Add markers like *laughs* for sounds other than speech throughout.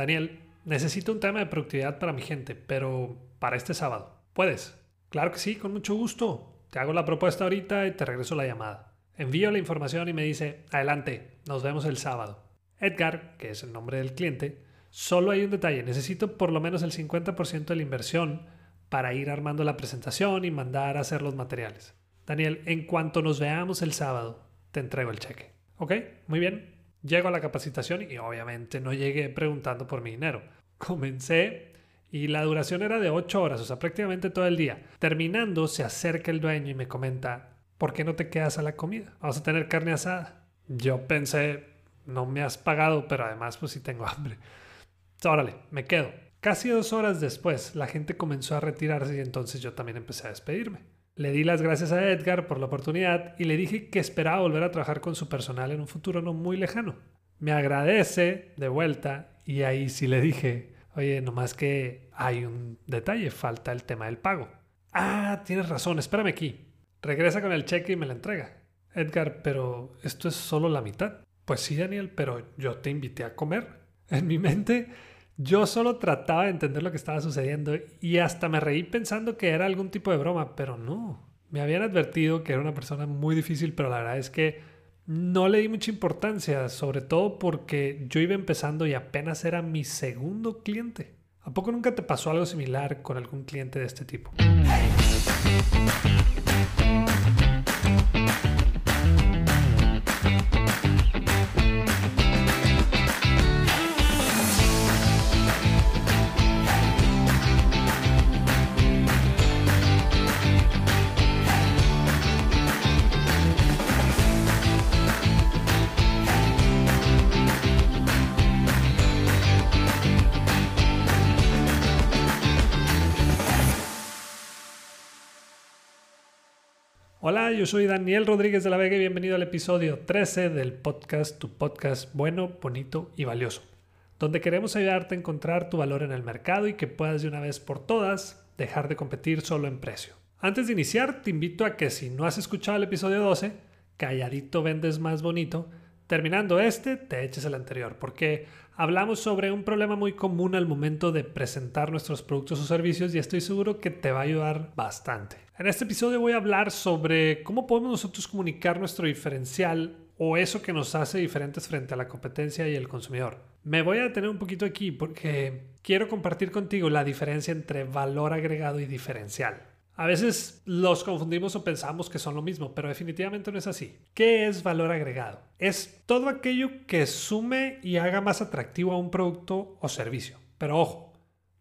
Daniel, necesito un tema de productividad para mi gente, pero para este sábado. ¿Puedes? Claro que sí, con mucho gusto. Te hago la propuesta ahorita y te regreso la llamada. Envío la información y me dice, adelante, nos vemos el sábado. Edgar, que es el nombre del cliente, solo hay un detalle, necesito por lo menos el 50% de la inversión para ir armando la presentación y mandar a hacer los materiales. Daniel, en cuanto nos veamos el sábado, te entrego el cheque. ¿Ok? Muy bien. Llego a la capacitación y obviamente no llegué preguntando por mi dinero. Comencé y la duración era de 8 horas, o sea, prácticamente todo el día. Terminando, se acerca el dueño y me comenta, ¿por qué no te quedas a la comida? Vamos a tener carne asada. Yo pensé, no me has pagado, pero además pues sí tengo hambre. Órale, me quedo. Casi dos horas después, la gente comenzó a retirarse y entonces yo también empecé a despedirme. Le di las gracias a Edgar por la oportunidad y le dije que esperaba volver a trabajar con su personal en un futuro no muy lejano. Me agradece de vuelta y ahí sí le dije, oye, nomás que hay un detalle, falta el tema del pago. Ah, tienes razón, espérame aquí. Regresa con el cheque y me la entrega. Edgar, pero esto es solo la mitad. Pues sí, Daniel, pero yo te invité a comer. En mi mente yo solo trataba de entender lo que estaba sucediendo y hasta me reí pensando que era algún tipo de broma, pero no. Me habían advertido que era una persona muy difícil, pero la verdad es que no le di mucha importancia, sobre todo porque yo iba empezando y apenas era mi segundo cliente. ¿A poco nunca te pasó algo similar con algún cliente de este tipo? Hola, yo soy Daniel Rodríguez de la Vega y bienvenido al episodio 13 del podcast Tu Podcast Bueno, Bonito y Valioso, donde queremos ayudarte a encontrar tu valor en el mercado y que puedas de una vez por todas dejar de competir solo en precio. Antes de iniciar, te invito a que si no has escuchado el episodio 12, Calladito vendes más bonito, terminando este, te eches el anterior, porque hablamos sobre un problema muy común al momento de presentar nuestros productos o servicios y estoy seguro que te va a ayudar bastante. En este episodio voy a hablar sobre cómo podemos nosotros comunicar nuestro diferencial o eso que nos hace diferentes frente a la competencia y el consumidor. Me voy a detener un poquito aquí porque quiero compartir contigo la diferencia entre valor agregado y diferencial. A veces los confundimos o pensamos que son lo mismo, pero definitivamente no es así. ¿Qué es valor agregado? Es todo aquello que sume y haga más atractivo a un producto o servicio. Pero ojo,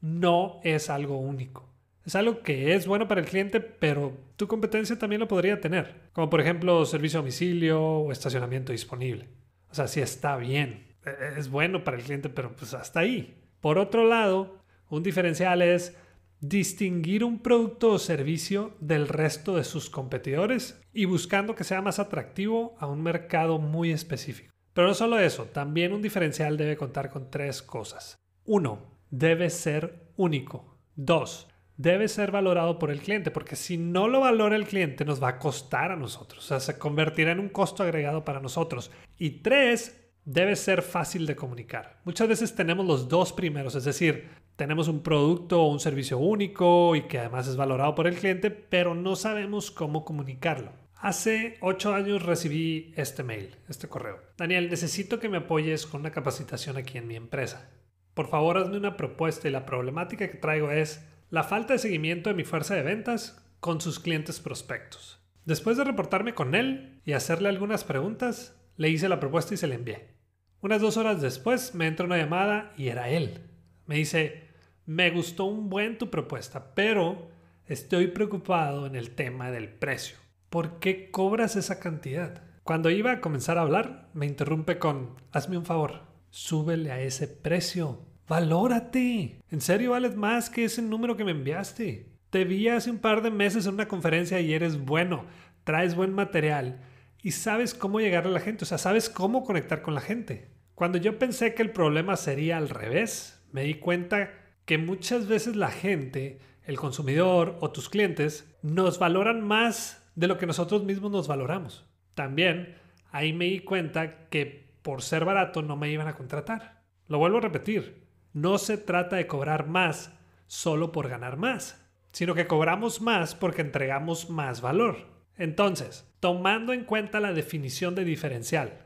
no es algo único. Es algo que es bueno para el cliente, pero tu competencia también lo podría tener. Como por ejemplo servicio a domicilio o estacionamiento disponible. O sea, sí está bien. E-, es bueno para el cliente, pero pues hasta ahí. Por otro lado, un diferencial es distinguir un producto o servicio del resto de sus competidores y buscando que sea más atractivo a un mercado muy específico. Pero no solo eso, también un diferencial debe contar con tres cosas. Uno, debe ser único. Dos, debe ser valorado por el cliente, porque si no lo valora el cliente nos va a costar a nosotros, o sea, se convertirá en un costo agregado para nosotros. Y tres, debe ser fácil de comunicar. Muchas veces tenemos los dos primeros, es decir, tenemos un producto o un servicio único y que además es valorado por el cliente, pero no sabemos cómo comunicarlo. Hace ocho años recibí este mail, este correo. Daniel, necesito que me apoyes con una capacitación aquí en mi empresa. Por favor, hazme una propuesta y la problemática que traigo es la falta de seguimiento de mi fuerza de ventas con sus clientes prospectos. Después de reportarme con él y hacerle algunas preguntas, le hice la propuesta y se la envié. Unas dos horas después me entra una llamada y era él. Me dice, me gustó un buen tu propuesta, pero estoy preocupado en el tema del precio. ¿Por qué cobras esa cantidad? Cuando iba a comenzar a hablar, me interrumpe con, hazme un favor, súbele a ese precio. Valórate. ¿En serio vales más que ese número que me enviaste? Te vi hace un par de meses en una conferencia y eres bueno, traes buen material y sabes cómo llegar a la gente, o sea, sabes cómo conectar con la gente. Cuando yo pensé que el problema sería al revés, me di cuenta que muchas veces la gente, el consumidor o tus clientes nos valoran más de lo que nosotros mismos nos valoramos. También ahí me di cuenta que por ser barato no me iban a contratar. Lo vuelvo a repetir, no se trata de cobrar más solo por ganar más, sino que cobramos más porque entregamos más valor. Entonces, tomando en cuenta la definición de diferencial,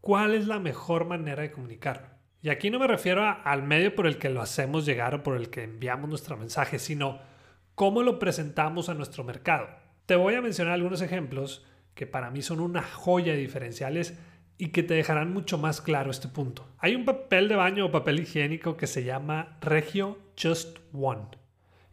¿cuál es la mejor manera de comunicarlo? Y aquí no me refiero al medio por el que lo hacemos llegar o por el que enviamos nuestro mensaje, sino cómo lo presentamos a nuestro mercado. Te voy a mencionar algunos ejemplos que para mí son una joya de diferenciales y que te dejarán mucho más claro este punto. Hay un papel de baño o papel higiénico que se llama Regio Just One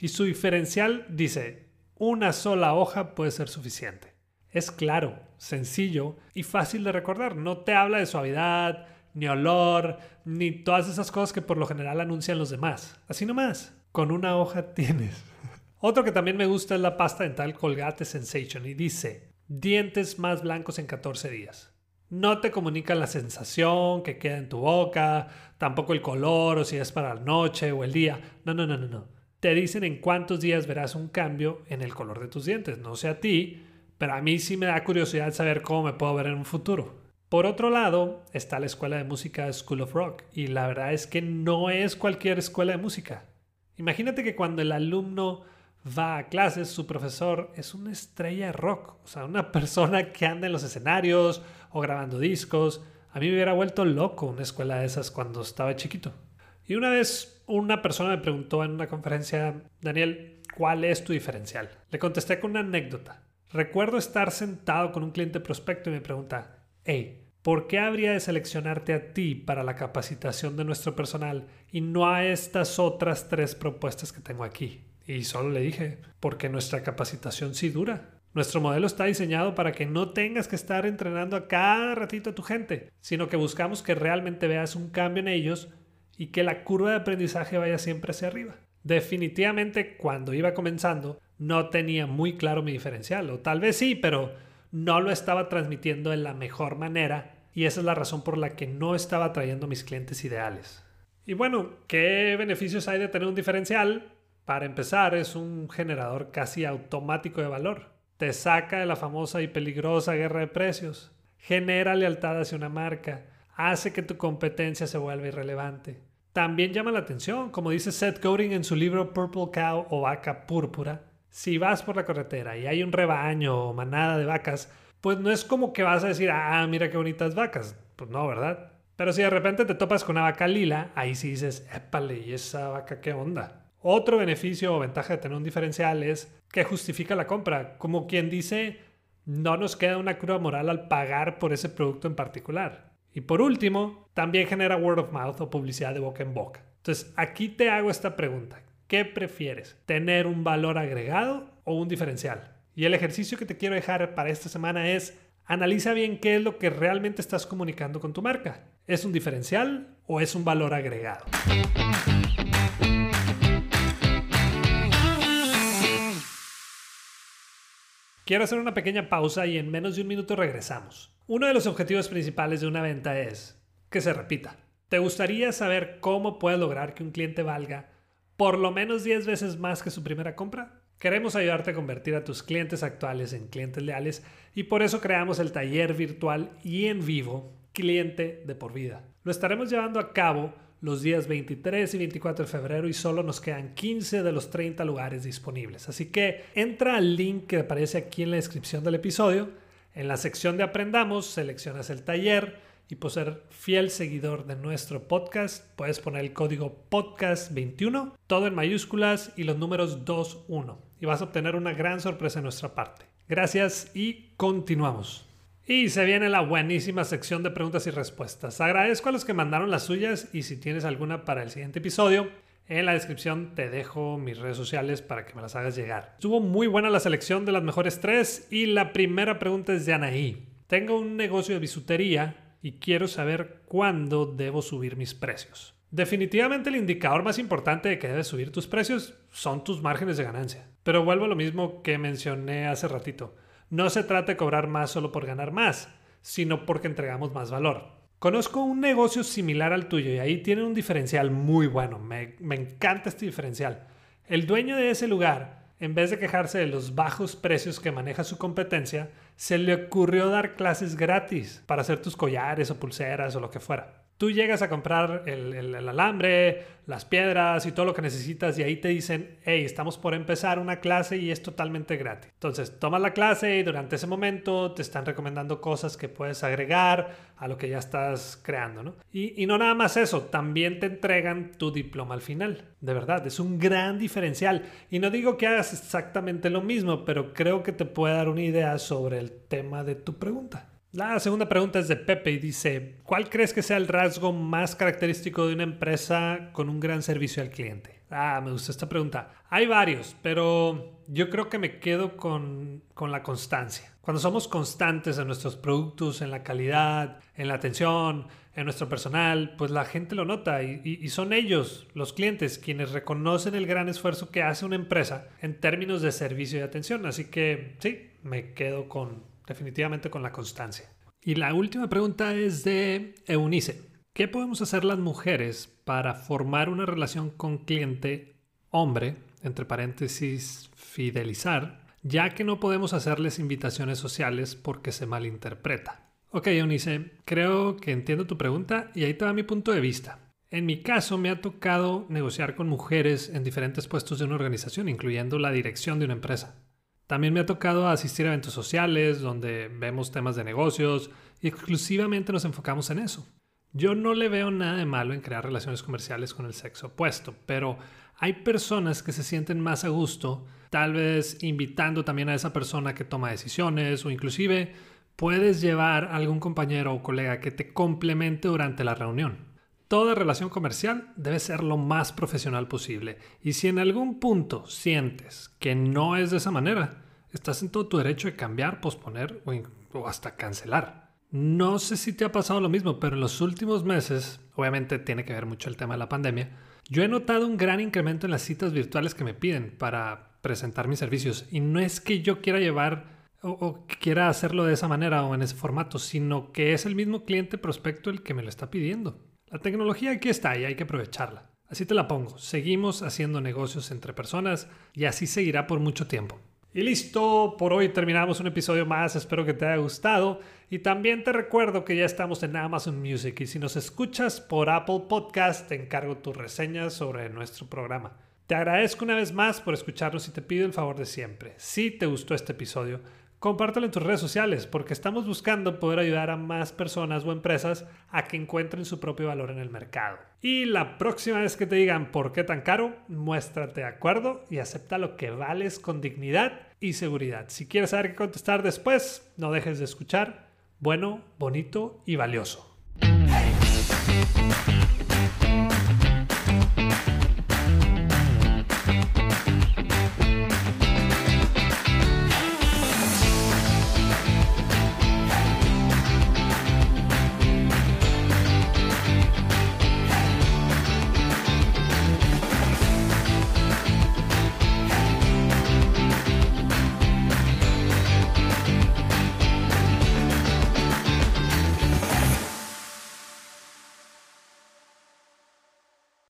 y su diferencial dice, una sola hoja puede ser suficiente. Es claro, sencillo y fácil de recordar. No te habla de suavidad, ni olor, ni todas esas cosas que por lo general anuncian los demás. Así nomás, con una hoja *laughs* tienes. Otro que también me gusta es la pasta dental Colgate Sensation y dice, dientes más blancos en 14 días. No te comunica la sensación que queda en tu boca, tampoco el color o si es para la noche o el día. No, no, no, no, no. Te dicen en cuántos días verás un cambio en el color de tus dientes. No sé a ti, pero a mí sí me da curiosidad saber cómo me puedo ver en un futuro. Por otro lado, está la escuela de música School of Rock y la verdad es que no es cualquier escuela de música. Imagínate que cuando el alumno va a clases, su profesor es una estrella de rock, o sea, una *laughs* persona que anda en los escenarios o grabando discos. A mí me hubiera vuelto loco una escuela de esas cuando estaba chiquito. Y una vez una persona me preguntó en una conferencia, Daniel, ¿cuál es tu diferencial? Le contesté con una anécdota. Recuerdo estar sentado con un cliente prospecto y me pregunta, hey, ¿Por qué habría de seleccionarte a ti para la capacitación de nuestro personal y no a estas otras tres propuestas que tengo aquí? Y solo le dije, porque nuestra capacitación sí dura. Nuestro modelo está diseñado para que no tengas que estar entrenando a cada ratito a tu gente, sino que buscamos que realmente veas un cambio en ellos y que la curva de aprendizaje vaya siempre hacia arriba. Definitivamente cuando iba comenzando no tenía muy claro mi diferencial, o tal vez sí, pero no lo estaba transmitiendo de la mejor manera y esa es la razón por la que no estaba trayendo mis clientes ideales. Y bueno, ¿qué beneficios hay de tener un diferencial? Para empezar, es un generador casi automático de valor. Te saca de la famosa y peligrosa guerra de precios. Genera lealtad hacia una marca. Hace que tu competencia se vuelva irrelevante. También llama la atención, como dice Seth Godin en su libro Purple Cow o Vaca Púrpura, si vas por la carretera y hay un rebaño o manada de vacas, pues no es como que vas a decir, ah, mira qué bonitas vacas. Pues no, ¿verdad? Pero si de repente te topas con una vaca lila, ahí sí dices, épale, ¿y esa vaca qué onda? Otro beneficio o ventaja de tener un diferencial es que justifica la compra, como quien dice, no nos queda una cruda moral al pagar por ese producto en particular. Y por último, también genera word of mouth o publicidad de boca en boca. Entonces, aquí te hago esta pregunta. ¿Qué prefieres? ¿Tener un valor agregado o un diferencial? Y el ejercicio que te quiero dejar para esta semana es analiza bien qué es lo que realmente estás comunicando con tu marca. ¿Es un diferencial o es un valor agregado? Quiero hacer una pequeña pausa y en menos de un minuto regresamos. Uno de los objetivos principales de una venta es que se repita. ¿Te gustaría saber cómo puedes lograr que un cliente valga por lo menos 10 veces más que su primera compra? Queremos ayudarte a convertir a tus clientes actuales en clientes leales y por eso creamos el taller virtual y en vivo Cliente de por vida. Lo estaremos llevando a cabo los días 23 y 24 de febrero y solo nos quedan 15 de los 30 lugares disponibles. Así que entra al link que aparece aquí en la descripción del episodio. En la sección de Aprendamos seleccionas el taller y por ser fiel seguidor de nuestro podcast, puedes poner el código podcast21, todo en mayúsculas y los números 21. Y vas a obtener una gran sorpresa de nuestra parte. Gracias y continuamos. Y se viene la buenísima sección de preguntas y respuestas. Agradezco a los que mandaron las suyas y si tienes alguna para el siguiente episodio, en la descripción te dejo mis redes sociales para que me las hagas llegar. Estuvo muy buena la selección de las mejores tres y la primera pregunta es de Anaí. Tengo un negocio de bisutería y quiero saber cuándo debo subir mis precios. Definitivamente el indicador más importante de que debes subir tus precios son tus márgenes de ganancia. Pero vuelvo a lo mismo que mencioné hace ratito. No se trata de cobrar más solo por ganar más, sino porque entregamos más valor. Conozco un negocio similar al tuyo y ahí tienen un diferencial muy bueno. Me, me encanta este diferencial. El dueño de ese lugar en vez de quejarse de los bajos precios que maneja su competencia, se le ocurrió dar clases gratis para hacer tus collares o pulseras o lo que fuera. Tú llegas a comprar el, alambre, las piedras y todo lo que necesitas y ahí te dicen, hey, estamos por empezar una clase y es totalmente gratis. Entonces, tomas la clase y durante ese momento te están recomendando cosas que puedes agregar a lo que ya estás creando, ¿no? Y, y no nada más eso, también te entregan tu diploma al final. De verdad, es un gran diferencial. Y no digo que hagas exactamente lo mismo, pero creo que te puede dar una idea sobre el tema de tu pregunta. La segunda pregunta es de Pepe y dice, ¿cuál crees que sea el rasgo más característico de una empresa con un gran servicio al cliente? Ah, me gusta esta pregunta. Hay varios, pero yo creo que me quedo con, la constancia. Cuando somos constantes en nuestros productos, en la calidad, en la atención, en nuestro personal, pues la gente lo nota y, y, son ellos, los clientes, quienes reconocen el gran esfuerzo que hace una empresa en términos de servicio y atención. Así que sí, me quedo con, definitivamente con la constancia. Y la última pregunta es de Eunice. ¿Qué podemos hacer las mujeres para formar una relación con cliente hombre, entre paréntesis, fidelizar, ya que no podemos hacerles invitaciones sociales porque se malinterpreta? Ok, Eunice, creo que entiendo tu pregunta y ahí te va mi punto de vista. En mi caso me ha tocado negociar con mujeres en diferentes puestos de una organización, incluyendo la dirección de una empresa. También me ha tocado asistir a eventos sociales donde vemos temas de negocios y exclusivamente nos enfocamos en eso. Yo no le veo nada de malo en crear relaciones comerciales con el sexo opuesto, pero hay personas que se sienten más a gusto, tal vez invitando también a esa persona que toma decisiones o inclusive puedes llevar a algún compañero o colega que te complemente durante la reunión. Toda relación comercial debe ser lo más profesional posible y si en algún punto sientes que no es de esa manera, estás en todo tu derecho de cambiar, posponer o, hasta cancelar. No sé si te ha pasado lo mismo, pero en los últimos meses, obviamente tiene que ver mucho el tema de la pandemia, yo he notado un gran incremento en las citas virtuales que me piden para presentar mis servicios y no es que yo quiera llevar o, quiera hacerlo de esa manera o en ese formato, sino que es el mismo cliente prospecto el que me lo está pidiendo. La tecnología aquí está y hay que aprovecharla. Así te la pongo. Seguimos haciendo negocios entre personas y así seguirá por mucho tiempo. Y listo, por hoy terminamos un episodio más, espero que te haya gustado y también te recuerdo que ya estamos en Amazon Music y si nos escuchas por Apple Podcast te encargo tus reseñas sobre nuestro programa. Te agradezco una vez más por escucharnos y te pido el favor de siempre. Si te gustó este episodio, compártelo en tus redes sociales porque estamos buscando poder ayudar a más personas o empresas a que encuentren su propio valor en el mercado. Y la próxima vez que te digan por qué tan caro, muéstrate de acuerdo y acepta lo que vales con dignidad y seguridad. Si quieres saber qué contestar después, no dejes de escuchar. Bueno, bonito y valioso.